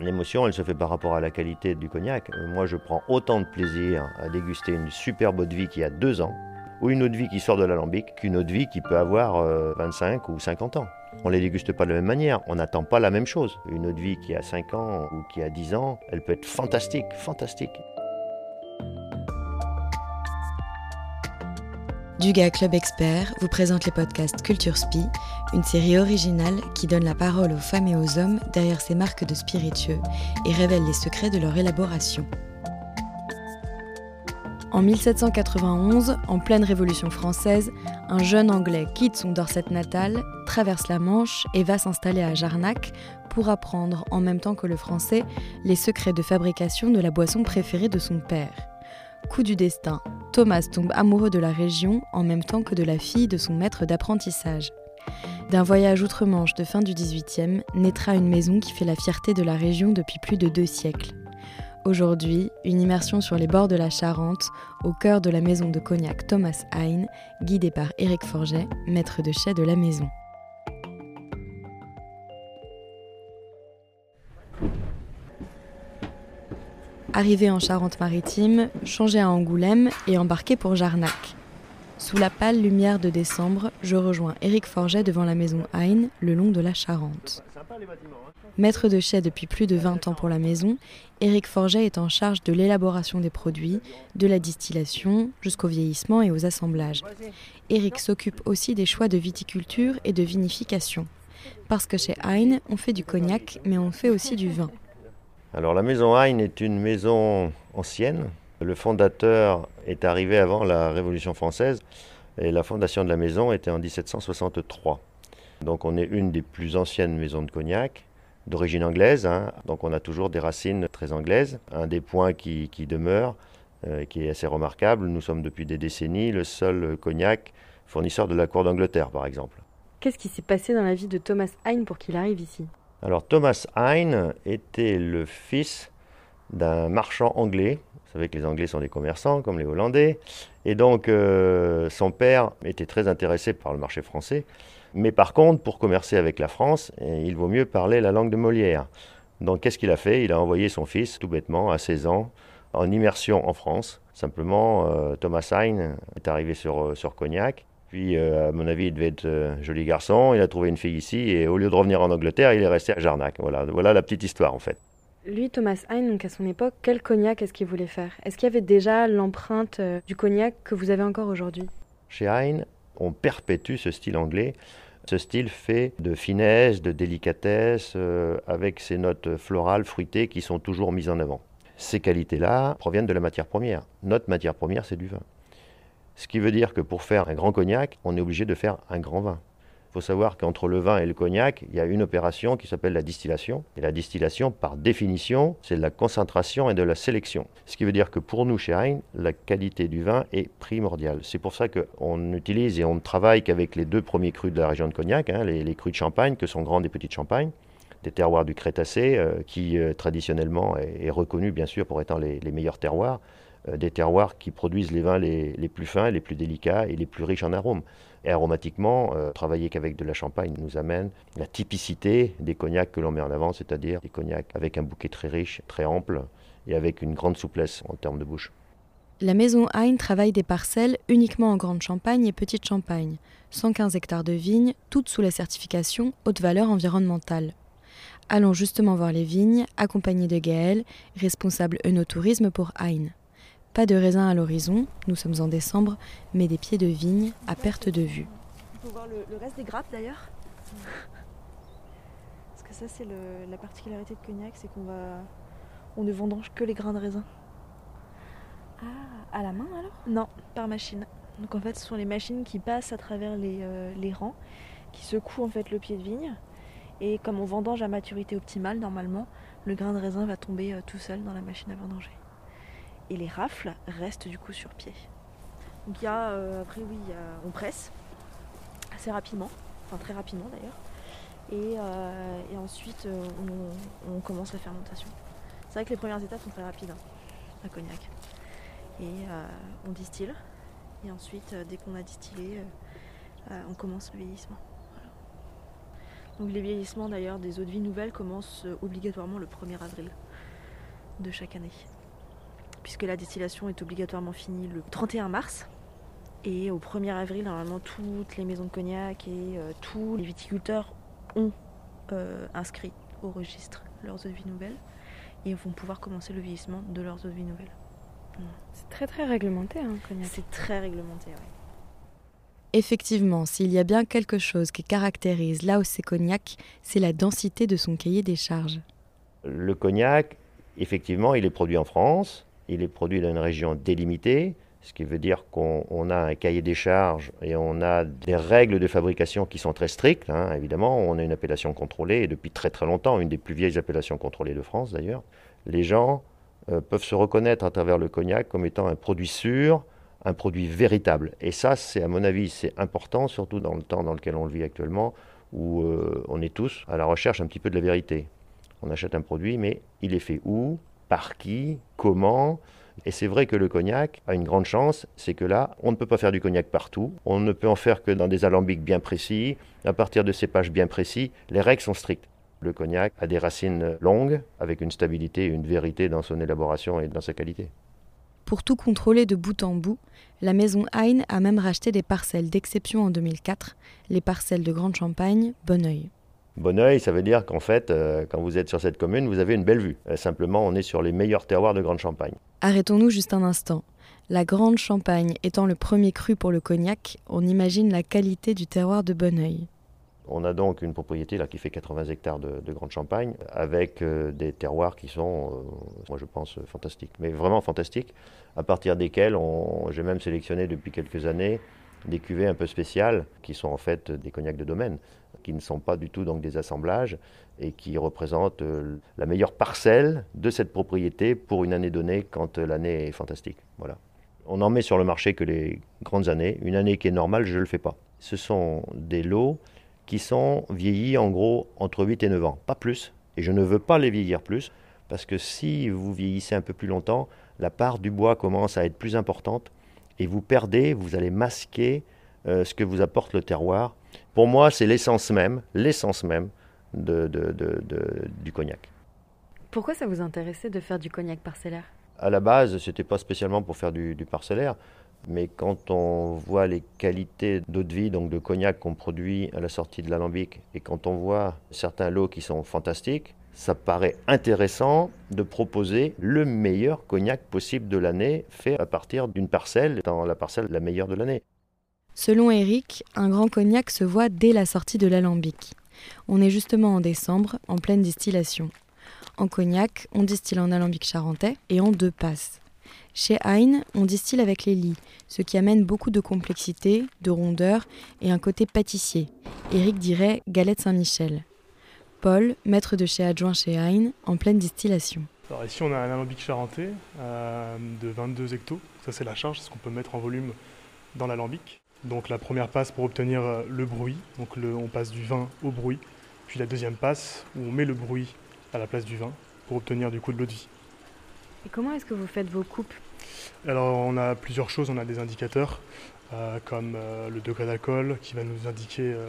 L'émotion, elle se fait par rapport à la qualité du cognac. Euh, Moi, je prends autant de plaisir à déguster une superbe eau de vie qui a deux ans, ou une eau de vie qui sort de l'alambic, qu'une eau de vie qui peut avoir euh, 25 ou 50 ans. On ne les déguste pas de la même manière, on n'attend pas la même chose. Une eau de vie qui a 5 ans ou qui a 10 ans, elle peut être fantastique, fantastique. Dugas Club Expert vous présente les podcasts Culture Spi, une série originale qui donne la parole aux femmes et aux hommes derrière ces marques de spiritueux et révèle les secrets de leur élaboration. En 1791, en pleine Révolution française, un jeune Anglais quitte son Dorset natal, traverse la Manche et va s'installer à Jarnac pour apprendre, en même temps que le français, les secrets de fabrication de la boisson préférée de son père. Coup du destin, Thomas tombe amoureux de la région en même temps que de la fille de son maître d'apprentissage. D'un voyage outre-Manche de fin du XVIIIe naîtra une maison qui fait la fierté de la région depuis plus de deux siècles. Aujourd'hui, une immersion sur les bords de la Charente, au cœur de la maison de cognac Thomas Hein, guidée par Éric Forget, maître de chai de la maison. Arrivé en Charente-Maritime, changé à Angoulême et embarqué pour Jarnac. Sous la pâle lumière de décembre, je rejoins Éric Forget devant la maison Hein, le long de la Charente. Maître de chai depuis plus de 20 ans pour la maison, Éric Forget est en charge de l'élaboration des produits, de la distillation jusqu'au vieillissement et aux assemblages. Éric s'occupe aussi des choix de viticulture et de vinification. Parce que chez Hein, on fait du cognac, mais on fait aussi du vin. Alors la maison Hein est une maison ancienne. Le fondateur est arrivé avant la Révolution française et la fondation de la maison était en 1763. Donc on est une des plus anciennes maisons de cognac d'origine anglaise, hein. donc on a toujours des racines très anglaises. Un des points qui, demeure, euh, qui est assez remarquable, nous sommes depuis des décennies le seul cognac fournisseur de la cour d'Angleterre par exemple. Qu'est-ce qui s'est passé dans la vie de Thomas Hein pour qu'il arrive ici? Alors Thomas Hein était le fils d'un marchand anglais. Vous savez que les Anglais sont des commerçants comme les Hollandais. Et donc euh, son père était très intéressé par le marché français. Mais par contre, pour commercer avec la France, il vaut mieux parler la langue de Molière. Donc qu'est-ce qu'il a fait? Il a envoyé son fils, tout bêtement, à 16 ans, en immersion en France. Simplement, euh, Thomas Hein est arrivé sur, sur Cognac. Puis, euh, à mon avis, il devait être euh, joli garçon. Il a trouvé une fille ici et au lieu de revenir en Angleterre, il est resté à Jarnac. Voilà, voilà la petite histoire en fait. Lui, Thomas Hein, donc à son époque, quel cognac est-ce qu'il voulait faire? Est-ce qu'il y avait déjà l'empreinte euh, du cognac que vous avez encore aujourd'hui? Chez Hein, on perpétue ce style anglais. Ce style fait de finesse, de délicatesse, avec ses notes florales, fruitées qui sont toujours mises en avant. Ces qualités-là proviennent de la matière première. Notre matière première, c'est du vin. Ce qui veut dire que pour faire un grand cognac, on est obligé de faire un grand vin. Il faut savoir qu'entre le vin et le cognac, il y a une opération qui s'appelle la distillation. Et la distillation, par définition, c'est de la concentration et de la sélection. Ce qui veut dire que pour nous, chez Hein, la qualité du vin est primordiale. C'est pour ça qu'on utilise et on ne travaille qu'avec les deux premiers crus de la région de Cognac, hein, les, crus de Champagne, que sont grandes et petites Champagnes, des terroirs du Crétacé, euh, qui euh, traditionnellement est, reconnu bien sûr pour les, les meilleurs terroirs des terroirs qui produisent les vins les, les, plus fins, les plus délicats et les plus riches en arômes. Et aromatiquement, euh, travailler qu'avec de la champagne nous amène la typicité des cognacs que l'on met en avant, c'est-à-dire des cognacs avec un bouquet très riche, très ample et avec une grande souplesse en termes de bouche. La maison Hein travaille des parcelles uniquement en grande champagne et petite champagne, 115 hectares de vignes, toutes sous la certification haute valeur environnementale. Allons justement voir les vignes, accompagnés de Gaël, responsable œnotourisme pour Hein. Pas de raisin à l'horizon, nous sommes en décembre, mais des pieds de vigne à perte de vue. Il faut voir le, le reste des grappes d'ailleurs. Parce que ça c'est la particularité de Cognac, c'est qu'on va. On ne vendange que les grains de raisin. Ah, à la main alors? Non, par machine. Donc en fait ce sont les machines qui passent à travers les, euh, les rangs, qui secouent en fait le pied de vigne. Et comme on vendange à maturité optimale normalement, le grain de raisin va tomber euh, tout seul dans la machine à vendanger et les rafles restent du coup sur pied. Donc il y a, euh, après oui, on presse assez rapidement, enfin très rapidement d'ailleurs, et, euh, ensuite euh, on, commence la fermentation. C'est vrai que les premières étapes sont très rapides, hein, à cognac. Et on distille, et ensuite dès qu'on a distillé, on commence le vieillissement. Donc les vieillissements d'ailleurs des eaux de vie nouvelles commencent obligatoirement le 1er avril de chaque année. Puisque la distillation est obligatoirement finie le 31 mars. Et au 1er avril, normalement, toutes les maisons de cognac et euh, tous les viticulteurs ont euh, inscrit au registre leurs eaux de vie nouvelles et vont pouvoir commencer le vieillissement de leurs eaux de vie nouvelles. C'est très très réglementé, hein, cognac. C'est très réglementé, oui. Effectivement, s'il y a bien quelque chose qui caractérise l'AOC Cognac, c'est la densité de son cahier des charges. Le cognac, effectivement, il est produit en France, il est produit dans une région délimitée, ce qui veut dire qu'on a un cahier des charges et on a des règles de fabrication qui sont très strictes. hein, évidemment, on a une appellation contrôlée et depuis très très longtemps, une des plus vieilles appellations contrôlées de France d'ailleurs. Les gens euh, peuvent se reconnaître à travers le cognac comme étant un produit sûr, un produit véritable. Et ça, c'est à mon avis, c'est important, surtout dans le temps dans lequel on le vit actuellement, où euh, on est tous à la recherche un petit peu de la vérité. On achète un produit, mais il est fait où? Par qui Comment et c'est vrai que le cognac a une grande chance, c'est que là, on ne peut pas faire du cognac partout, on ne peut en faire que dans des alambics bien précis, à partir de cépages bien précis, les règles sont strictes. Le cognac a des racines longues, avec une stabilité et une vérité dans son élaboration et dans sa qualité. Pour tout contrôler de bout en bout, la maison Hein a même racheté des parcelles d'exception en 2004, les parcelles de Grande Champagne, Bonneuil. Bonneuil, ça veut dire qu'en fait, euh, quand vous êtes sur cette commune, vous avez une belle vue. Euh, simplement, on est sur les meilleurs terroirs de Grande Champagne. Arrêtons-nous juste un instant. La Grande Champagne étant le premier cru pour le cognac, on imagine la qualité du terroir de Bonneuil. On a donc une propriété là qui fait 80 hectares de, de Grande Champagne avec euh, des terroirs qui sont, euh, moi je pense, fantastiques, mais vraiment fantastiques, à partir desquels j'ai même sélectionné depuis quelques années des cuvées un peu spéciales qui sont en fait des cognacs de domaine, qui ne sont pas du tout donc des assemblages et qui représentent euh, la meilleure parcelle de cette propriété pour une année donnée quand euh, l'année est fantastique. Voilà. On n'en met sur le marché que les grandes années. Une année qui est normale, je ne le fais pas. Ce sont des lots qui sont vieillis en gros entre 8 et 9 ans, pas plus. Et je ne veux pas les vieillir plus, parce que si vous vieillissez un peu plus longtemps, la part du bois commence à être plus importante, et vous perdez, vous allez masquer euh, ce que vous apporte le terroir. Pour moi, c'est l'essence même, l'essence même de- de- de- de- du cognac. Pourquoi ça vous intéressait de faire du cognac parcellaire? À la base, c'était pas spécialement pour faire du, du parcellaire, mais quand on voit les qualités d'eau de vie, donc de cognac qu'on produit à la sortie de l'alambic, et quand on voit certains lots qui sont fantastiques, ça paraît intéressant de proposer le meilleur cognac possible de l'année, fait à partir d'une parcelle, dans la parcelle la meilleure de l'année. Selon Eric, un grand cognac se voit dès la sortie de l'alambic. On est justement en décembre, en pleine distillation. En cognac, on distille en alambic charentais et en deux passes. Chez Hein, on distille avec les lits, ce qui amène beaucoup de complexité, de rondeur et un côté pâtissier. Eric dirait galette Saint-Michel. Paul, maître de chez adjoint chez Hein, en pleine distillation. Alors ici on a un alambic charentais euh, de 22 hectos, ça c'est la charge, c'est ce qu'on peut mettre en volume dans l'alambic. Donc la première passe pour obtenir euh, le bruit, donc le- on passe du vin au bruit, puis la deuxième passe où on met le bruit à la place du vin pour obtenir du coup de l'eau de vie. Et comment est-ce que vous faites vos coupes? Alors on a plusieurs choses, on a des indicateurs euh, comme euh, le degré d'alcool qui va nous indiquer euh,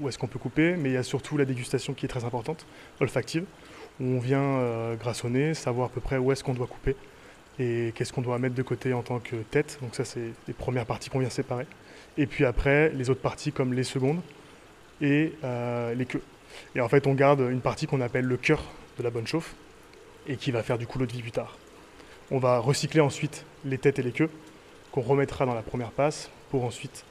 où est-ce qu'on peut couper, mais il y a surtout la dégustation qui est très importante, olfactive, où on vient grassonner, savoir à peu près où est-ce qu'on doit couper et qu'est-ce qu'on doit mettre de côté en tant que tête. Donc ça c'est les premières parties qu'on vient séparer. Et puis après les autres parties comme les secondes et les queues. Et en fait on garde une partie qu'on appelle le cœur de la bonne chauffe et qui va faire du coup l'eau de vie plus tard. On va recycler ensuite les têtes et les queues qu'on remettra dans la première passe pour ensuite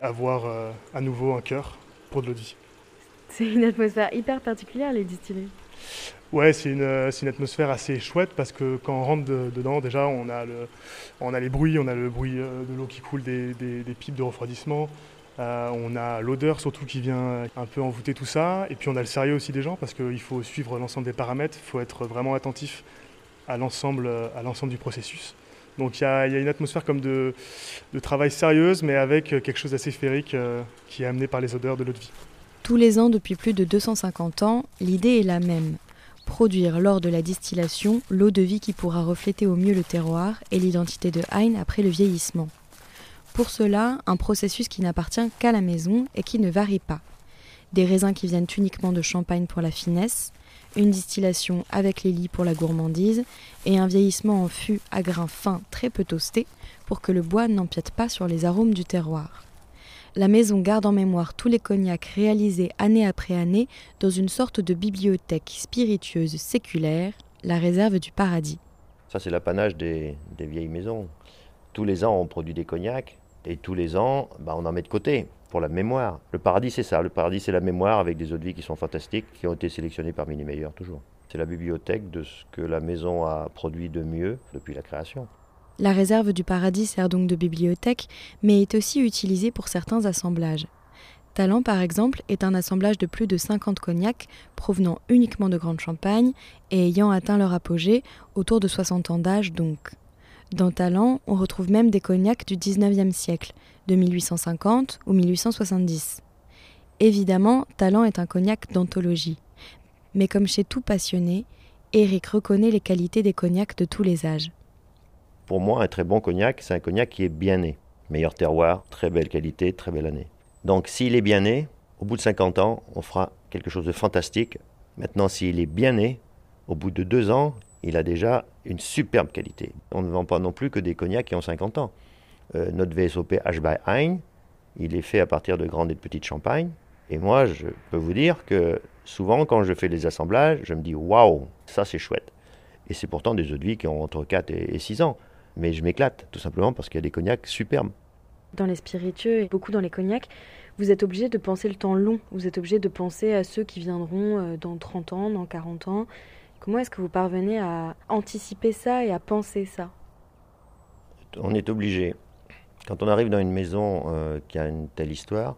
avoir euh, à nouveau un cœur pour de vie. C'est une atmosphère hyper particulière, les distillés. Ouais, c'est une, euh, une atmosphère assez chouette parce que quand on rentre de- dedans, déjà, on a, le, on a les bruits, on a le bruit euh, de l'eau qui coule des, des- des pipes de refroidissement, euh, on a l'odeur surtout qui vient un peu envoûter tout ça, et puis on a le sérieux aussi des gens parce qu'il faut suivre l'ensemble des paramètres, il faut être vraiment attentif à l'ensemble, à l'ensemble du processus. Donc il y a, une atmosphère comme de, travail sérieuse, mais avec euh, quelque chose d'assez féerique euh, qui est amené par les odeurs de l'eau de vie. Tous les ans depuis plus de 250 ans, l'idée est la même. Produire lors de la distillation l'eau de vie qui pourra refléter au mieux le terroir et l'identité de Hein après le vieillissement. Pour cela, un processus qui n'appartient qu'à la maison et qui ne varie pas. des raisins qui viennent uniquement de Champagne pour la finesse, une distillation avec les lits pour la gourmandise et un vieillissement en fût à grains fins très peu toastés pour que le bois n'empiète pas sur les arômes du terroir. La maison garde en mémoire tous les cognacs réalisés année après année dans une sorte de bibliothèque spiritueuse séculaire, la réserve du paradis. Ça, c'est l'apanage des, vieilles maisons. Tous les ans, on produit des cognacs et tous les ans, bah, on en met de côté pour la mémoire. Le paradis, c'est ça. Le paradis, c'est la mémoire avec des eaux de vie qui sont fantastiques, qui ont été sélectionnés parmi les meilleurs toujours. C'est la bibliothèque de ce que la maison a produit de mieux depuis la création. La réserve du paradis sert donc de bibliothèque, mais est aussi utilisée pour certains assemblages. Talent, par exemple, est un assemblage de plus de 50 cognacs provenant uniquement de Grande Champagne et ayant atteint leur apogée autour de 60 ans d'âge donc. Dans Talent, on retrouve même des cognacs du 19e siècle, de 1850 ou 1870. Évidemment, Talent est un cognac d'anthologie. Mais comme chez tout passionné, Eric reconnaît les qualités des cognacs de tous les âges. Pour moi, un très bon cognac, c'est un cognac qui est bien né. Meilleur terroir, très belle qualité, très belle année. Donc s'il est bien né, au bout de 50 ans, on fera quelque chose de fantastique. Maintenant, s'il est bien né, au bout de deux ans, il a déjà une superbe qualité. On ne vend pas non plus que des cognacs qui ont 50 ans. Euh, notre VSOP H by Hein, il est fait à partir de grandes et de petites champagnes. Et moi, je peux vous dire que souvent, quand je fais les assemblages, je me dis waouh, ça c'est chouette. Et c'est pourtant des eaux de vie qui ont entre 4 et 6 ans. Mais je m'éclate, tout simplement parce qu'il y a des cognacs superbes. Dans les spiritueux et beaucoup dans les cognacs, vous êtes obligé de penser le temps long. Vous êtes obligé de penser à ceux qui viendront euh, dans 30 ans, dans 40 ans. Comment est-ce que vous parvenez à anticiper ça et à penser ça On est obligé. Quand on arrive dans une maison euh, qui a une telle histoire,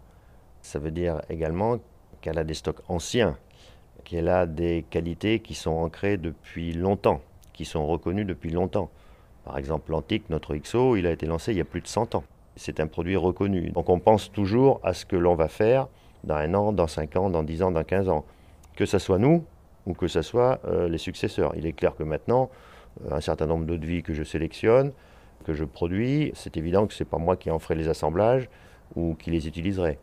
ça veut dire également qu'elle a des stocks anciens, qu'elle a des qualités qui sont ancrées depuis longtemps, qui sont reconnues depuis longtemps. Par exemple, l'antique, notre XO, il a été lancé il y a plus de 100 ans. C'est un produit reconnu. Donc on pense toujours à ce que l'on va faire dans un an, dans 5 ans, dans 10 ans, dans 15 ans. Que ce soit nous ou que ce soit euh, les successeurs. Il est clair que maintenant, euh, un certain nombre d'eau de vie que je sélectionne, que je produis, c'est évident que ce n'est pas moi qui en ferai les assemblages ou qui les utiliserai.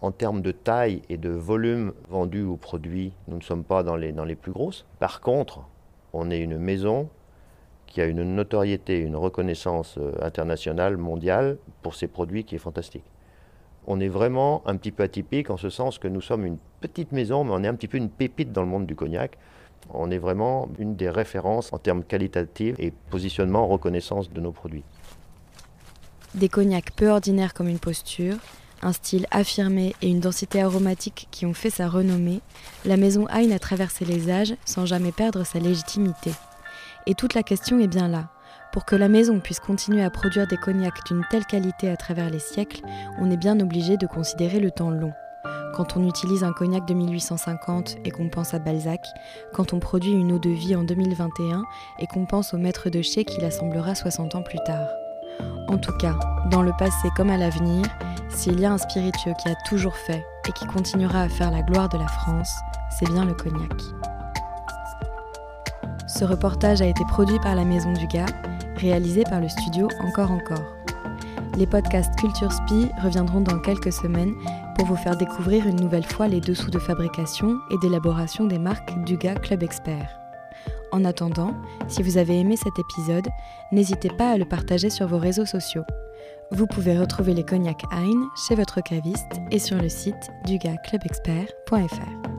En termes de taille et de volume vendu ou produit, nous ne sommes pas dans les, dans les plus grosses. Par contre, on est une maison qui a une notoriété, une reconnaissance euh, internationale, mondiale pour ses produits qui est fantastique. On est vraiment un petit peu atypique en ce sens que nous sommes une petite maison, mais on est un petit peu une pépite dans le monde du cognac. On est vraiment une des références en termes qualitatifs et positionnement, reconnaissance de nos produits. Des cognacs peu ordinaires comme une posture, un style affirmé et une densité aromatique qui ont fait sa renommée, la maison Hein a traversé les âges sans jamais perdre sa légitimité. Et toute la question est bien là. Pour que la maison puisse continuer à produire des cognacs d'une telle qualité à travers les siècles, on est bien obligé de considérer le temps long. Quand on utilise un cognac de 1850 et qu'on pense à Balzac, quand on produit une eau de vie en 2021 et qu'on pense au maître de chez qui l'assemblera 60 ans plus tard. En tout cas, dans le passé comme à l'avenir, s'il y a un spiritueux qui a toujours fait et qui continuera à faire la gloire de la France, c'est bien le cognac. Ce reportage a été produit par la Maison du Gars, réalisé par le studio Encore Encore. Les podcasts Culture Spi reviendront dans quelques semaines pour vous faire découvrir une nouvelle fois les dessous de fabrication et d'élaboration des marques du Gars Club Expert. En attendant, si vous avez aimé cet épisode, n'hésitez pas à le partager sur vos réseaux sociaux. Vous pouvez retrouver les cognacs Hein chez votre caviste et sur le site dugaclubexpert.fr.